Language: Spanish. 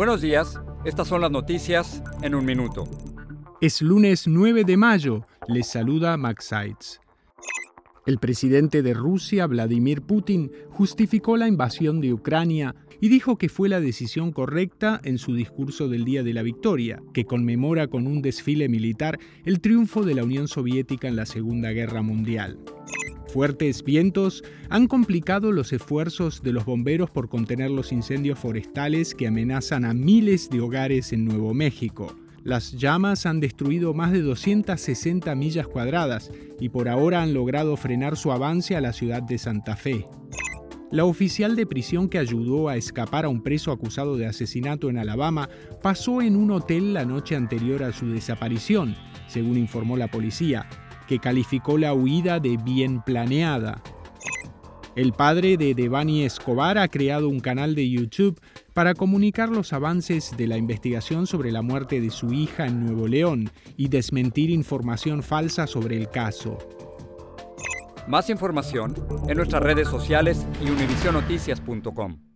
Buenos días, estas son las noticias en un minuto. Es lunes 9 de mayo, les saluda Max Seitz. El presidente de Rusia, Vladimir Putin, justificó la invasión de Ucrania y dijo que fue la decisión correcta en su discurso del Día de la Victoria, que conmemora con un desfile militar el triunfo de la Unión Soviética en la Segunda Guerra Mundial. Fuertes vientos han complicado los esfuerzos de los bomberos por contener los incendios forestales que amenazan a miles de hogares en Nuevo México. Las llamas han destruido más de 260 millas cuadradas y por ahora han logrado frenar su avance a la ciudad de Santa Fe. La oficial de prisión que ayudó a escapar a un preso acusado de asesinato en Alabama pasó en un hotel la noche anterior a su desaparición, según informó la policía que calificó la huida de bien planeada. El padre de Devani Escobar ha creado un canal de YouTube para comunicar los avances de la investigación sobre la muerte de su hija en Nuevo León y desmentir información falsa sobre el caso. Más información en nuestras redes sociales y univisionoticias.com.